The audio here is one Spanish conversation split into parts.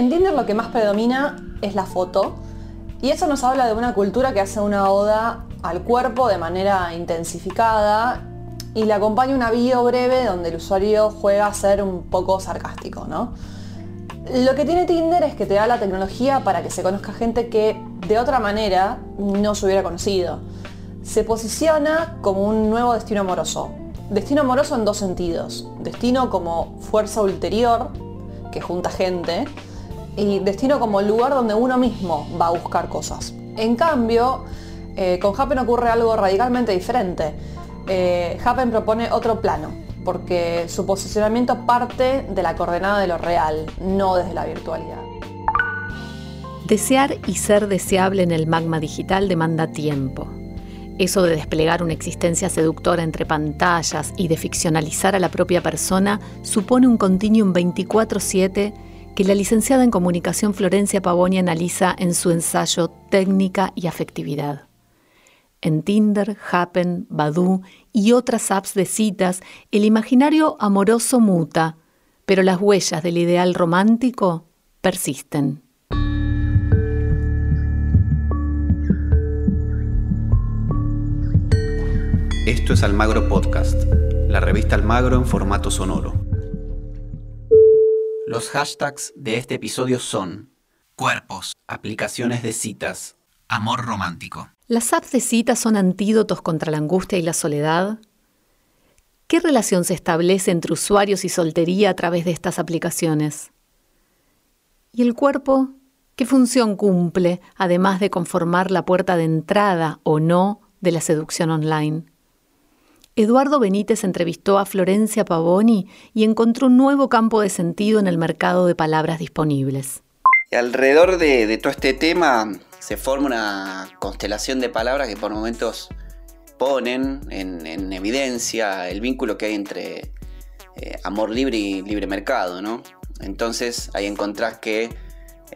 En Tinder lo que más predomina es la foto y eso nos habla de una cultura que hace una oda al cuerpo de manera intensificada y le acompaña una bio breve donde el usuario juega a ser un poco sarcástico, ¿no? Lo que tiene Tinder es que te da la tecnología para que se conozca gente que de otra manera no se hubiera conocido. Se posiciona como un nuevo destino amoroso. Destino amoroso en dos sentidos. Destino como fuerza ulterior, que junta gente, y destino como lugar donde uno mismo va a buscar cosas. En cambio, eh, con Happen ocurre algo radicalmente diferente. Eh, Happen propone otro plano, porque su posicionamiento parte de la coordenada de lo real, no desde la virtualidad. Desear y ser deseable en el magma digital demanda tiempo. Eso de desplegar una existencia seductora entre pantallas y de ficcionalizar a la propia persona supone un continuum 24/7 que la licenciada en comunicación Florencia Pavoni analiza en su ensayo Técnica y Afectividad. En Tinder, Happen, Badoo y otras apps de citas, el imaginario amoroso muta, pero las huellas del ideal romántico persisten. Esto es Almagro Podcast, la revista Almagro en formato sonoro. Los hashtags de este episodio son cuerpos, aplicaciones de citas, amor romántico. ¿Las apps de citas son antídotos contra la angustia y la soledad? ¿Qué relación se establece entre usuarios y soltería a través de estas aplicaciones? ¿Y el cuerpo? ¿Qué función cumple, además de conformar la puerta de entrada o no de la seducción online? Eduardo Benítez entrevistó a Florencia Pavoni y encontró un nuevo campo de sentido en el mercado de palabras disponibles. alrededor de todo este tema se forma una constelación de palabras que por momentos ponen en, evidencia el vínculo que hay entre eh, amor libre y libre mercado, ¿no? Entonces ahí encontrás que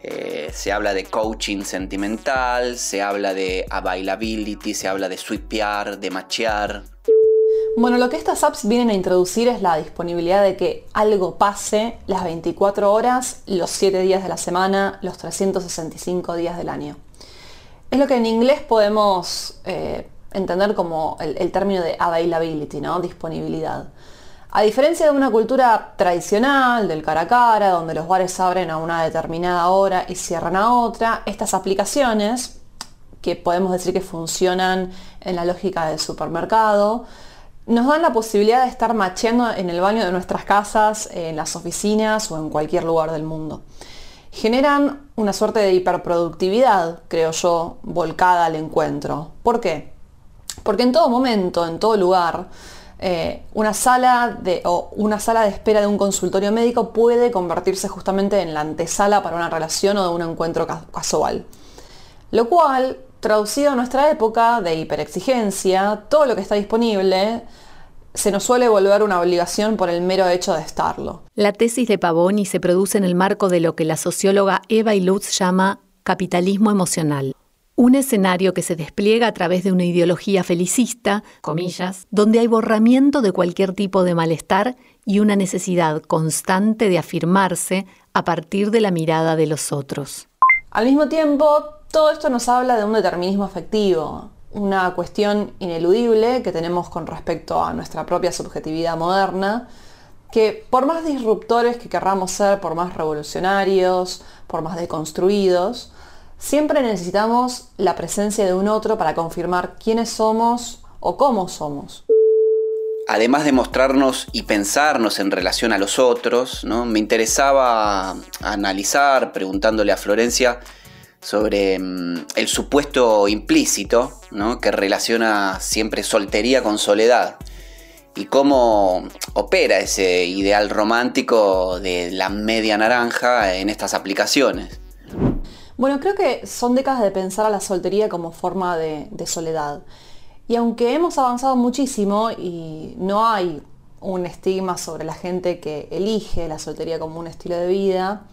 eh, se habla de coaching sentimental, se habla de availability, se habla de swipear, de machear. Bueno, lo que estas apps vienen a introducir es la disponibilidad de que algo pase las 24 horas, los 7 días de la semana, los 365 días del año. Es lo que en inglés podemos eh, entender como el, término de availability, ¿no? Disponibilidad. A diferencia de una cultura tradicional, del cara a cara, donde los bares abren a una determinada hora y cierran a otra, estas aplicaciones, que podemos decir que funcionan en la lógica del supermercado, nos dan la posibilidad de estar macheando en el baño de nuestras casas, en las oficinas o en cualquier lugar del mundo generan una suerte de hiperproductividad, creo yo, volcada al encuentro. ¿Por qué? Porque en todo momento, en todo lugar, eh, una, sala de, o una sala de espera de un consultorio médico puede convertirse justamente en la antesala para una relación o de un encuentro casual. Lo cual, traducido a nuestra época de hiperexigencia, todo lo que está disponible se nos suele volver una obligación por el mero hecho de estarlo. La tesis de Pavoni se produce en el marco de lo que la socióloga Eva Ilutz llama capitalismo emocional. Un escenario que se despliega a través de una ideología felicista, comillas, donde hay borramiento de cualquier tipo de malestar y una necesidad constante de afirmarse a partir de la mirada de los otros. Al mismo tiempo, todo esto nos habla de un determinismo afectivo, una cuestión ineludible que tenemos con respecto a nuestra propia subjetividad moderna, que por más disruptores que querramos ser, por más revolucionarios, por más deconstruidos, siempre necesitamos la presencia de un otro para confirmar quiénes somos o cómo somos. Además de mostrarnos y pensarnos en relación a los otros, ¿no? me interesaba analizar, preguntándole a Florencia, sobre mm, el supuesto implícito que relaciona siempre soltería con soledad y cómo opera ese ideal romántico de la media naranja en estas aplicaciones. Bueno, creo que son décadas de pensar a la soltería como forma de soledad. Y aunque hemos avanzado muchísimo y no hay un estigma sobre la gente que elige la soltería como un estilo de vida,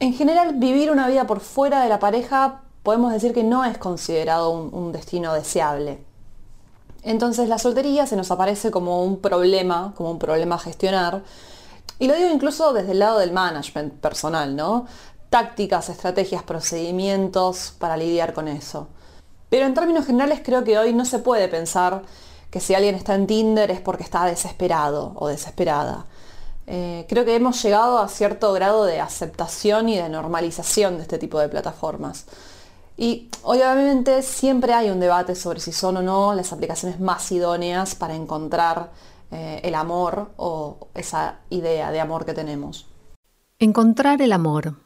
en general, vivir una vida por fuera de la pareja podemos decir que no es considerado un, destino deseable. Entonces la soltería se nos aparece como un problema, como un problema a gestionar. Y lo digo incluso desde el lado del management personal, ¿no? tácticas, estrategias, procedimientos para lidiar con eso. Pero en términos generales creo que hoy no se puede pensar que si alguien está en Tinder es porque está desesperado o desesperada. Eh, creo que hemos llegado a cierto grado de aceptación y de normalización de este tipo de plataformas. Y obviamente siempre hay un debate sobre si son o no las aplicaciones más idóneas para encontrar eh, el amor o esa idea de amor que tenemos. Encontrar el amor.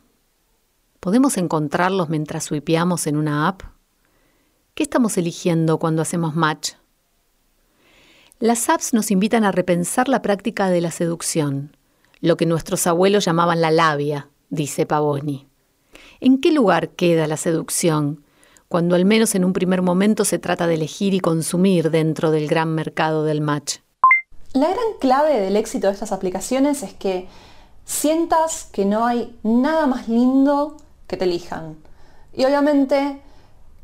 ¿Podemos encontrarlos mientras swipeamos en una app? ¿Qué estamos eligiendo cuando hacemos match? Las apps nos invitan a repensar la práctica de la seducción, lo que nuestros abuelos llamaban la labia, dice Pavoni. ¿En qué lugar queda la seducción cuando al menos en un primer momento se trata de elegir y consumir dentro del gran mercado del match? La gran clave del éxito de estas aplicaciones es que sientas que no hay nada más lindo que te elijan. Y obviamente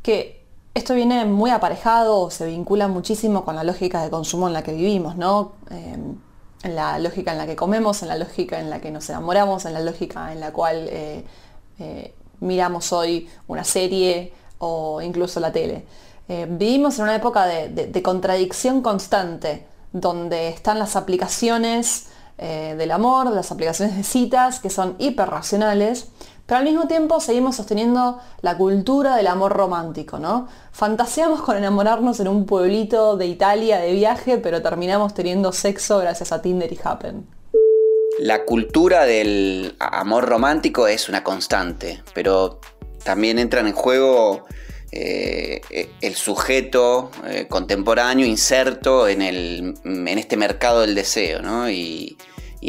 que esto viene muy aparejado o se vincula muchísimo con la lógica de consumo en la que vivimos, ¿no? Eh, en la lógica en la que comemos, en la lógica en la que nos enamoramos, en la lógica en la cual eh, eh, miramos hoy una serie o incluso la tele. vivimos en una época de, contradicción constante, donde están las aplicaciones del amor, las aplicaciones de citas, que son hiperracionales, pero al mismo tiempo seguimos sosteniendo la cultura del amor romántico, ¿no? Fantaseamos con enamorarnos en un pueblito de Italia de viaje, pero terminamos teniendo sexo gracias a Tinder y Happen. La cultura del amor romántico es una constante, pero también entran en juego eh, el sujeto eh, contemporáneo inserto en, en, este mercado del deseo, ¿no? Y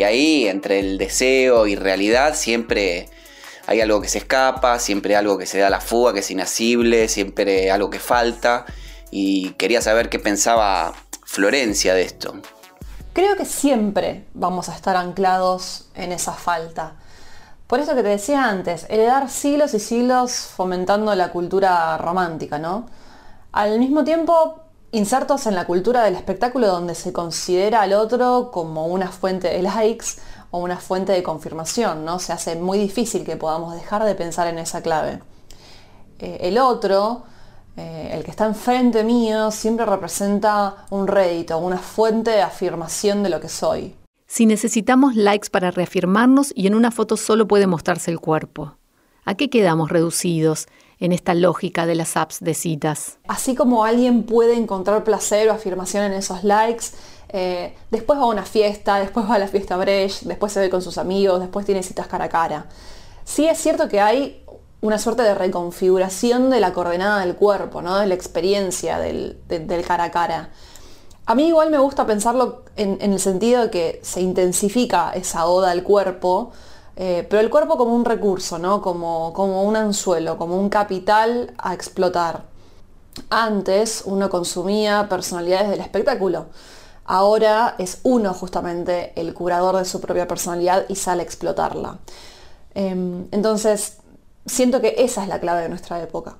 ahí, entre el deseo y realidad, siempre hay algo que se escapa, siempre algo que se da la fuga, que es inasible, siempre algo que falta. Y quería saber qué pensaba Florencia de esto. Creo que siempre vamos a estar anclados en esa falta. Por eso que te decía antes, heredar siglos y siglos fomentando la cultura romántica, ¿no? Al mismo tiempo, insertos en la cultura del espectáculo donde se considera al otro como una fuente de likes, o una fuente de confirmación, ¿no? Se hace muy difícil que podamos dejar de pensar en esa clave. Eh, el otro, eh, el que está enfrente mío, siempre representa un rédito, una fuente de afirmación de lo que soy. Si necesitamos likes para reafirmarnos y en una foto solo puede mostrarse el cuerpo, ¿a qué quedamos reducidos en esta lógica de las apps de citas? Así como alguien puede encontrar placer o afirmación en esos likes, eh, después va a una fiesta, después va a la fiesta Brecht, después se ve con sus amigos, después tiene citas cara a cara. Sí es cierto que hay una suerte de reconfiguración de la coordenada del cuerpo, ¿no? de la experiencia del, cara a cara. A mí igual me gusta pensarlo en, el sentido de que se intensifica esa oda al cuerpo, eh, pero el cuerpo como un recurso, ¿no? como, como un anzuelo, como un capital a explotar. Antes uno consumía personalidades del espectáculo ahora es uno justamente el curador de su propia personalidad y sale a explotarla. Em, entonces, siento que esa es la clave de nuestra época.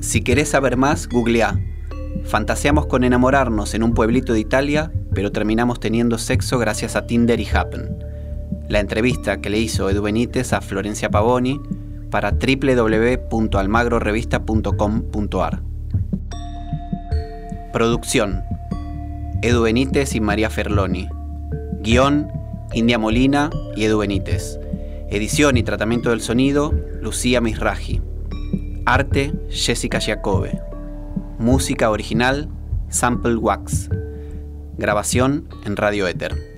Si querés saber más, googlea. Fantaseamos con enamorarnos en un pueblito de Italia, pero terminamos teniendo sexo gracias a Tinder y Happen. La entrevista que le hizo Edu Benítez a Florencia Pavoni para www.almagrorevista.com.ar. Producción: Edu Benítez y María Ferloni. Guión: India Molina y Edu Benítez. Edición y tratamiento del sonido: Lucía Misraji. Arte: Jessica Giacobbe. Música original: Sample Wax. Grabación en Radio Éter.